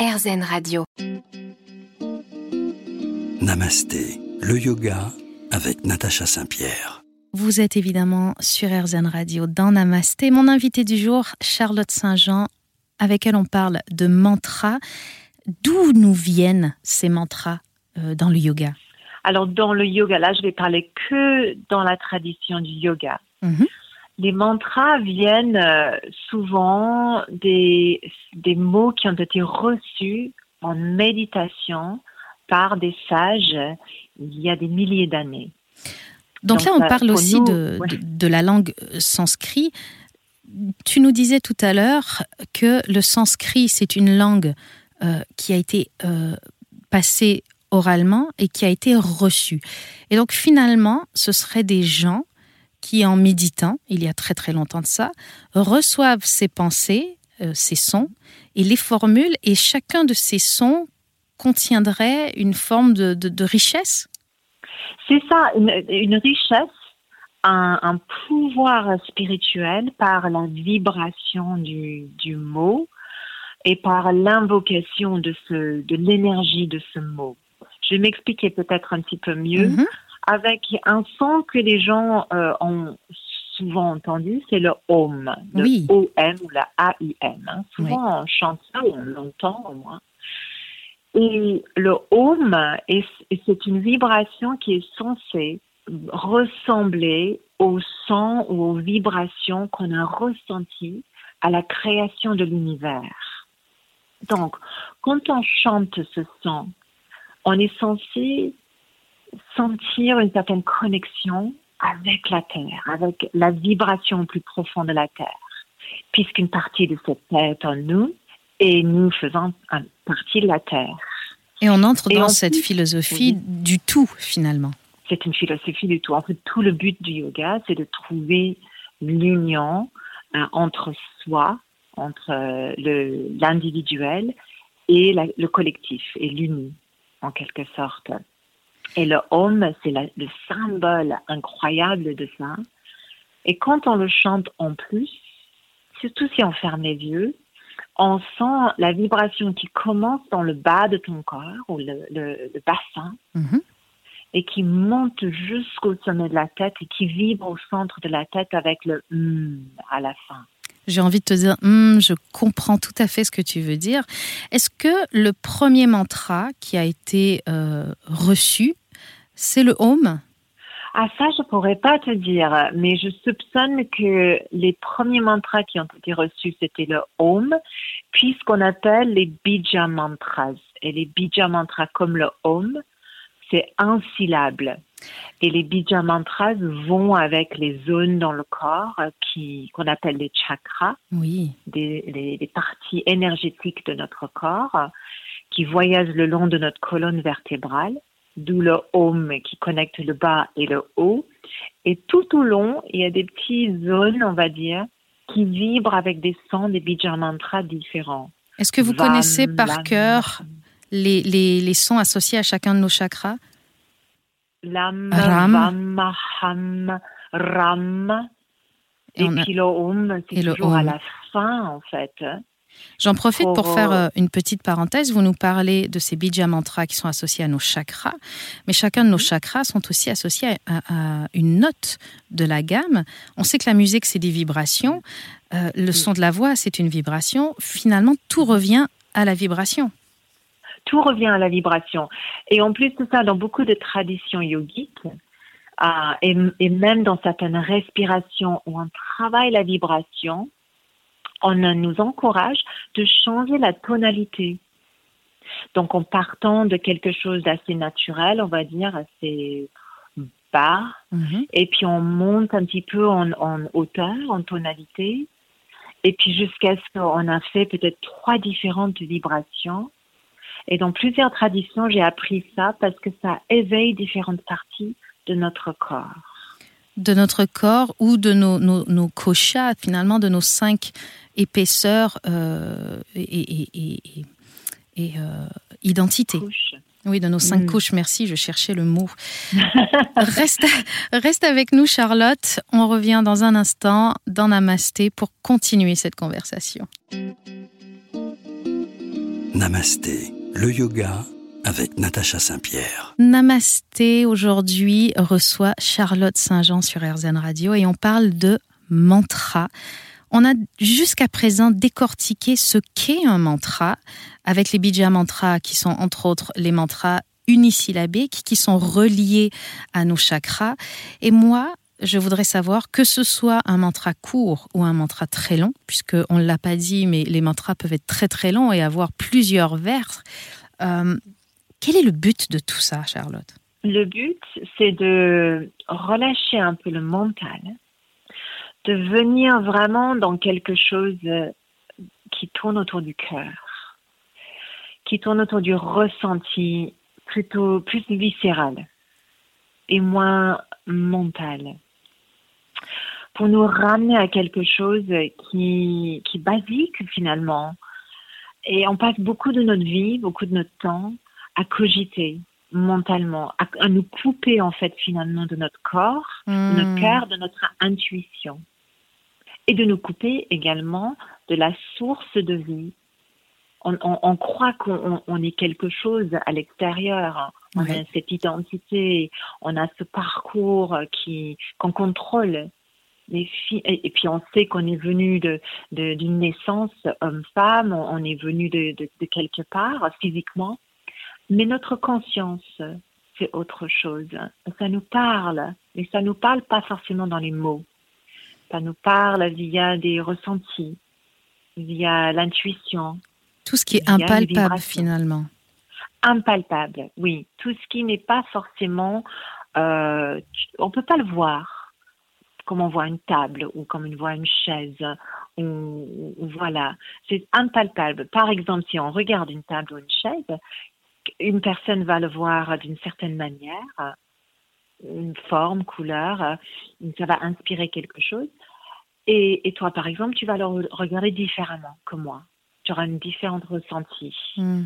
RZN Radio. Namasté, le yoga avec Natacha Saint-Pierre. Vous êtes évidemment sur RZN Radio dans Namasté. Mon invité du jour, Charlotte Saint-Jean, avec elle on parle de mantras. D'où nous viennent ces mantras euh, dans le yoga? Alors dans le yoga, là je vais parler que dans la tradition du yoga. Mhm. Les mantras viennent euh, souvent des, des mots qui ont été reçus en méditation par des sages il y a des milliers d'années. Donc, Donc, là, on euh, parle aussi nous, de, ouais. de, de la langue euh, sanskrit. Tu nous disais tout à l'heure que le sanskrit, c'est une langue euh, qui a été euh, passée oralement et qui a été reçue. Et donc finalement, ce seraient des gens qui, en méditant, il y a très très longtemps de ça, reçoivent ces pensées, euh, ces sons, et les formulent, et chacun de ces sons contiendrait une forme de, de- de richesse. C'est ça, une, une richesse, un, un pouvoir spirituel par la vibration du, du mot et par l'invocation de, ce, de l'énergie de ce mot. Je vais m'expliquer peut-être un petit peu mieux. Mhm. Avec un son que les gens euh, ont souvent entendu, c'est le OM, le Oui. OM ou la AIM. hein. Souvent on chante ça ou on l'entend au moins. Et le OM, c'est une vibration qui est censée ressembler au son ou aux vibrations qu'on a ressenties à la création de l'univers. Donc, quand on chante ce son, on est censé sentir une certaine connexion avec la Terre, avec la vibration plus profonde de la Terre, puisqu'une partie de cette Terre est en nous et nous faisons partie de la Terre. Et on entre Et dans cette philosophie du tout, finalement. C'est une philosophie du tout. En fait, tout le but du yoga, c'est de trouver l'union euh, entre soi, entre euh, l'individuel et la- le collectif, et l'uni, en quelque sorte. Et le Om, c'est le symbole incroyable de ça. Et quand on le chante en plus, surtout si on ferme les yeux, on sent la vibration qui commence dans le bas de ton corps, ou le, le- le bassin, Mhm. et qui monte jusqu'au sommet de la tête et qui vibre au centre de la tête avec le hum à la fin. J'ai envie de te dire, Hum, je comprends tout à fait ce que tu veux dire. Est-ce que le premier mantra qui a été euh, reçu, c'est le Om? Ah ça, je pourrais pas te dire, mais je soupçonne que les premiers mantras qui ont été reçus, c'était le Om, puis ce qu'on appelle les Bija mantras. Et les Bija mantras comme le Om, c'est insyllable. Et les Bija mantras vont avec les zones dans le corps qui qu'on appelle les chakras. Oui. des, des parties énergétiques de notre corps qui voyagent le long de notre colonne vertébrale, d'où le Om qui connecte le bas et le haut. Et tout au long, il y a des petites zones, on va dire, qui vibrent avec des sons des bija mantras différents. Est-ce que vous Vam, connaissez par cœur les, les, les sons associés à chacun de nos chakras? Lam, Ram. Vam, Ham, Ram. Et Et, on a- puis le Om, c'est toujours à la fin, en fait. J'en profite pour Pour, faire euh, euh, une petite parenthèse. Vous nous parlez de ces bija mantras qui sont associés à nos chakras, mais chacun de nos chakras sont aussi associés à, à une note de la gamme. On sait que la musique, c'est des vibrations. Euh, le son de la voix, c'est une vibration. Finalement, tout revient à la vibration. Tout revient à la vibration. Et en plus de ça, dans beaucoup de traditions yogiques, euh, et, et même dans certaines respirations où on travaille la vibration, on nous encourage de changer la tonalité. Donc, en partant de quelque chose d'assez naturel, on va dire assez bas, Mhm. et puis on monte un petit peu en, en hauteur, en tonalité, et puis jusqu'à ce qu'on a fait peut-être trois différentes vibrations. Et dans plusieurs traditions, j'ai appris ça parce que ça éveille différentes parties de notre corps. De notre corps ou de nos, nos, nos koshas, finalement, de nos cinq épaisseurs euh, et, et, et, et- et, euh, identités. Couche. Oui, de nos cinq Mm. couches, merci, je cherchais le mot. reste, reste avec nous, Charlotte. On revient dans un instant dans Namasté pour continuer cette conversation. Namasté, le yoga avec Natacha Saint-Pierre. Namasté aujourd'hui reçoit Charlotte Saint-Jean sur RZN Radio et on parle de mantra. On a jusqu'à présent décortiqué ce qu'est un mantra avec les bija mantras qui sont entre autres les mantras unisyllabiques qui sont reliés à nos chakras. Et moi, je voudrais savoir que ce soit un mantra court ou un mantra très long, puisque on ne l'a pas dit, mais les mantras peuvent être très très longs et avoir plusieurs vers. Euh, quel est le but de tout ça, Charlotte? Le but, c'est de relâcher un peu le mental, de venir vraiment dans quelque chose qui tourne autour du cœur, qui tourne autour du ressenti plutôt plus viscéral et moins mental pour nous ramener à quelque chose qui, qui est basique finalement. Et on passe beaucoup de notre vie, beaucoup de notre temps à cogiter mentalement, à, nous couper en fait finalement de notre corps, de notre hmm. cœur, de notre intuition. Et de nous couper également de la source de vie. On, on, croit qu'on est quelque chose à l'extérieur. On a cette identité, on a ce parcours qui qu'on contrôle et puis on sait qu'on est venu de, d'une naissance homme-femme, on est venu de, de, quelque part physiquement, mais notre conscience, c'est autre chose. Ça nous parle, mais ça nous parle pas forcément dans les mots. Ça nous parle via des ressentis, via l'intuition. Tout ce qui est impalpable finalement. Impalpable, oui. Tout ce qui n'est pas forcément, euh, on peut pas le voir comme on voit une table ou comme on voit une chaise. Ou, voilà, c'est impalpable. Par exemple, si on regarde une table ou une chaise, une personne va le voir d'une certaine manière, une forme, couleur, ça va inspirer quelque chose. Et, toi, par exemple, tu vas le regarder différemment que moi. Tu auras une différente ressenti. Hmm.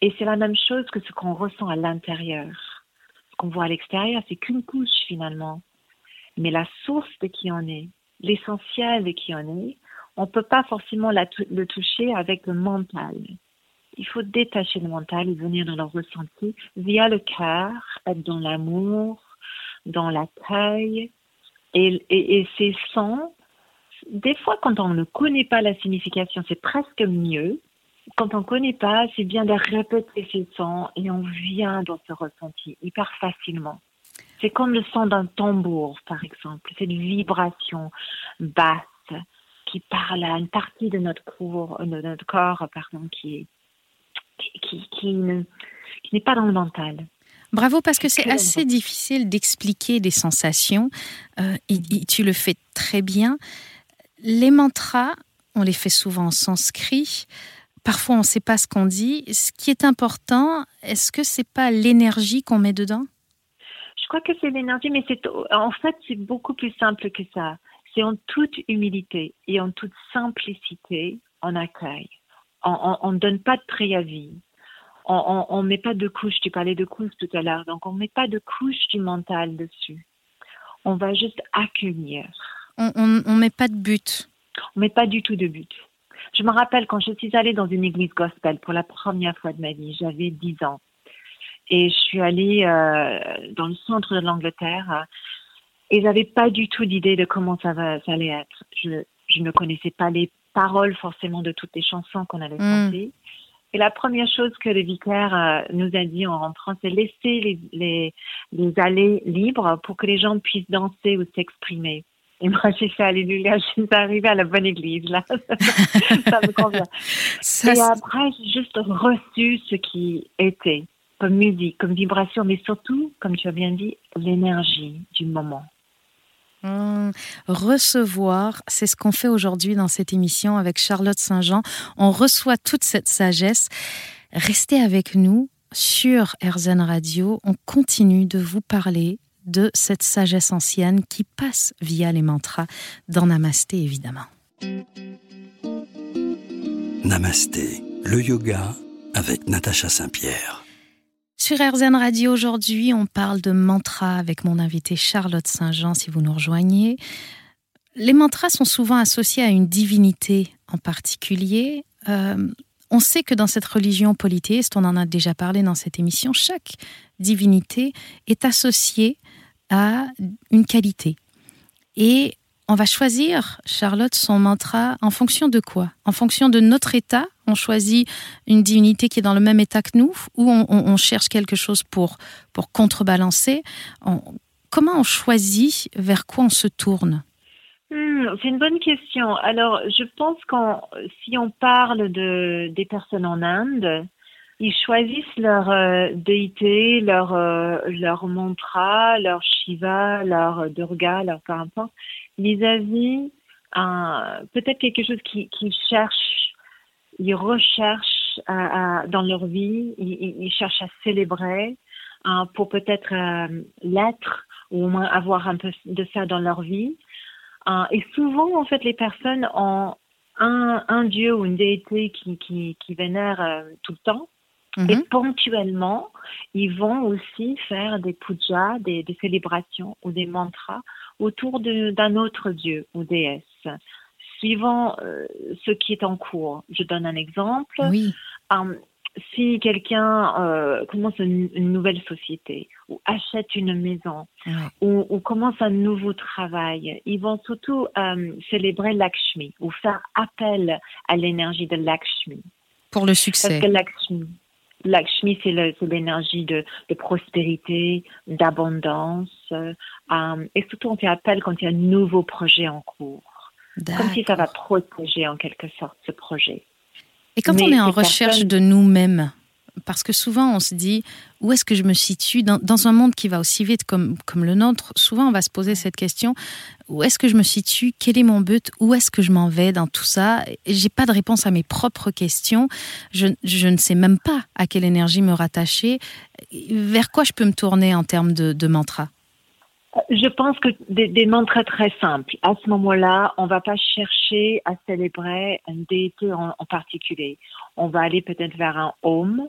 Et c'est la même chose que ce qu'on ressent à l'intérieur. Ce qu'on voit à l'extérieur, c'est qu'une couche finalement. Mais la source de qui on est, l'essentiel de qui on est, on ne peut pas forcément le toucher avec le mental. Il faut détacher le mental et venir dans le ressenti via le cœur, être dans l'amour, dans l'accueil. Et, et, et ces sons, des fois, quand on ne connaît pas la signification, c'est presque mieux. Quand on ne connaît pas, c'est bien de répéter ces sons et on vient dans ce ressenti hyper facilement. C'est comme le son d'un tambour, par exemple, cette vibration basse qui parle à une partie de notre corps, de notre corps pardon, qui, qui, qui, n'est pas dans le mental. Bravo, parce que c'est assez difficile d'expliquer des sensations. Euh, et, tu le fais très bien. Les mantras, on les fait souvent en sanskrit. Parfois, on ne sait pas ce qu'on dit. Ce qui est important, est-ce que c'est pas l'énergie qu'on met dedans? Crois que c'est l'énergie, mais c'est en fait c'est beaucoup plus simple que ça. C'est en toute humilité et en toute simplicité, on accueille. On ne donne pas de préavis. On ne met pas de couche. Tu parlais de couche tout à l'heure, donc on ne met pas de couche du mental dessus. On va juste accueillir. On ne met pas de but. On ne met pas du tout de but. Je me rappelle quand je suis allée dans une église gospel pour la première fois de ma vie, j'avais 10 ans. Et je suis allée euh, dans le centre de l'Angleterre euh, et j'avais pas du tout d'idée de comment ça, va, ça allait être. Je, je ne connaissais pas les paroles forcément de toutes les chansons qu'on allait mm. chanter. Et la première chose que le vicaire euh, nous a dit en rentrant, c'est laisser les, les, les allées libres pour que les gens puissent danser ou s'exprimer. Et moi, j'ai fait Alléluia, je suis arrivée à la bonne église, là. ça me convient. et après, j'ai juste reçu ce qui était comme musique, comme vibration, mais surtout, comme tu as bien dit, l'énergie du moment. Mmh. recevoir, c'est ce qu'on fait aujourd'hui dans cette émission avec Charlotte Saint-Jean. On reçoit toute cette sagesse. Restez avec nous sur RZN Radio. On continue de vous parler de cette sagesse ancienne qui passe via les mantras dans Namasté, évidemment. Namasté, le yoga avec Natacha Saint-Pierre. Sur RZN Radio aujourd'hui, on parle de mantras avec mon invité Charlotte Saint-Jean, si vous nous rejoignez. Les mantras sont souvent associés à une divinité en particulier. Euh, on sait que dans cette religion polythéiste, on en a déjà parlé dans cette émission, chaque divinité est associée à une qualité. Et on va choisir, Charlotte, son mantra en fonction de quoi? En fonction de notre état On choisit une divinité qui est dans le même état que nous Ou on, cherche quelque chose pour, pour contrebalancer Comment on choisit vers quoi on se tourne? Hmm, c'est une bonne question. Alors, je pense qu'en si on parle de des personnes en Inde, ils choisissent leur euh, déité, leur euh, leur mantra, leur Shiva, leur Durga, leur peu importe, vis-à-vis peut-être quelque chose qu'ils qui cherchent, ils recherchent dans leur vie, ils, ils, cherchent à célébrer hein, pour peut-être euh, l'être ou au moins avoir un peu de ça dans leur vie. Euh, et souvent, en fait, les personnes ont un, un dieu ou une déité qui, qui, qui vénère euh, tout le temps. Et mhm. ponctuellement, ils vont aussi faire des pujas, des, des célébrations ou des mantras autour d'un autre dieu ou déesse, suivant euh, ce qui est en cours. Je donne un exemple. Oui si quelqu'un euh, commence une, nouvelle société ou achète une maison ou, commence un nouveau travail, ils vont surtout euh, célébrer Lakshmi ou faire appel à l'énergie de Lakshmi. Pour le succès. Parce que Lakshmi, Lakshmi c'est l'énergie de, prospérité, d'abondance. Euh, et surtout, on fait appel quand il y a un nouveau projet en cours. Comme si ça va protéger en quelque sorte ce projet. Et quand on est en recherche de nous-mêmes, parce que souvent on se dit où est-ce que je me situe dans, un monde qui va aussi vite comme, comme le nôtre, souvent on va se poser cette question où est-ce que je me situe, quel est mon but, où est-ce que je m'en vais dans tout ça? J'ai pas de réponse à mes propres questions, je, je, ne sais même pas à quelle énergie me rattacher, vers quoi je peux me tourner en termes de, de mantra? Je pense que des, des mantras très simples. À ce moment-là, on va pas chercher à célébrer une déité en, particulier. On va aller peut-être vers un Om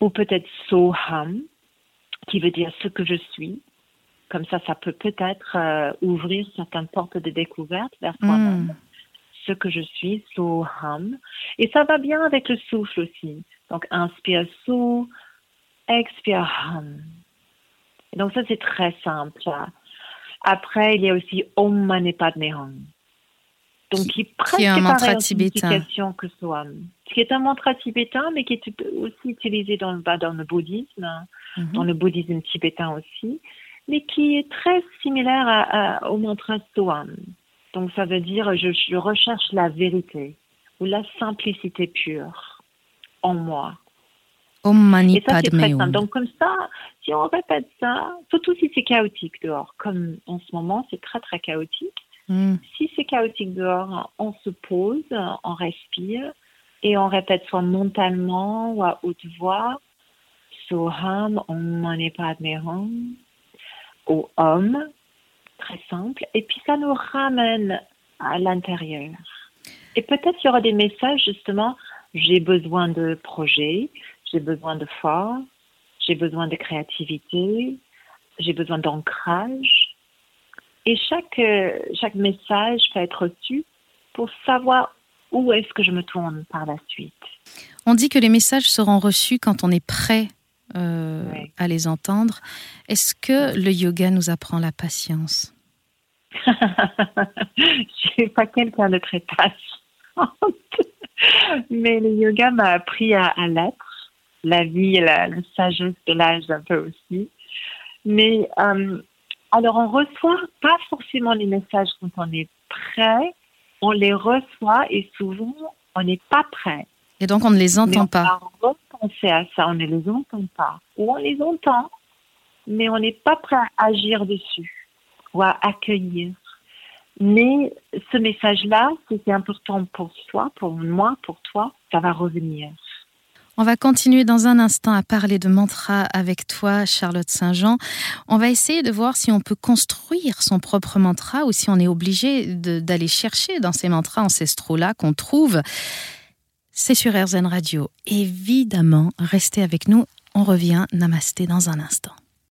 ou peut-être Soham, qui veut dire ce que je suis. Comme ça, ça peut peut-être euh, ouvrir certaines portes de découverte vers soi-même. Hmm. Ce que je suis, Soham. Et ça va bien avec le souffle aussi. Donc, inspire So, expire Ham. Donc ça, c'est très simple. Après, il y a aussi Om Mani Padme Hum. Donc, qui, est presque un mantra tibétain. que Soham. Qui est un mantra tibétain, mais qui est aussi utilisé dans, bah, dans le bouddhisme, mhm. dans le bouddhisme tibétain aussi, mais qui est très similaire à, au mantra Soham. Donc, ça veut dire je, je recherche la vérité ou la simplicité pure en moi. Om Mani Padme Hum. Donc, comme ça, si on répète ça, surtout si c'est chaotique dehors, comme en ce moment, c'est très très chaotique. Hmm. Si c'est chaotique dehors, on se pose, on respire et on répète soit mentalement ou à haute voix, Soham, Om Mani Padme Hum, ou Om, très simple. Et puis ça nous ramène à l'intérieur. Et peut-être il y aura des messages justement, j'ai besoin de projets, j'ai besoin de foi, j'ai besoin de créativité, j'ai besoin d'ancrage. Et chaque, euh, chaque message peut être reçu pour savoir où est-ce que je me tourne par la suite. On dit que les messages seront reçus quand on est prêt euh, à les entendre. Est-ce que le yoga nous apprend la patience? Je suis pas quelqu'un de très patient, mais le yoga m'a appris à, à l'être la vie et la, sagesse de l'âge un peu aussi. Mais euh, alors on reçoit pas forcément les messages quand on est prêt, on les reçoit et souvent on n'est pas prêt. Et donc on ne les entend pas. On va repenser à ça, on ne les entend pas. Ou on les entend, mais on n'est pas prêt à agir dessus ou à accueillir. Mais ce message-là, c'est important pour soi, pour moi, pour toi, ça va revenir. On va continuer dans un instant à parler de mantra avec toi, Charlotte Saint-Jean. On va essayer de voir si on peut construire son propre mantra ou si on est obligé d'aller chercher dans ces mantras ancestraux-là qu'on trouve. C'est sur RZN Radio. Évidemment, restez avec nous. On revient. Namasté dans un instant.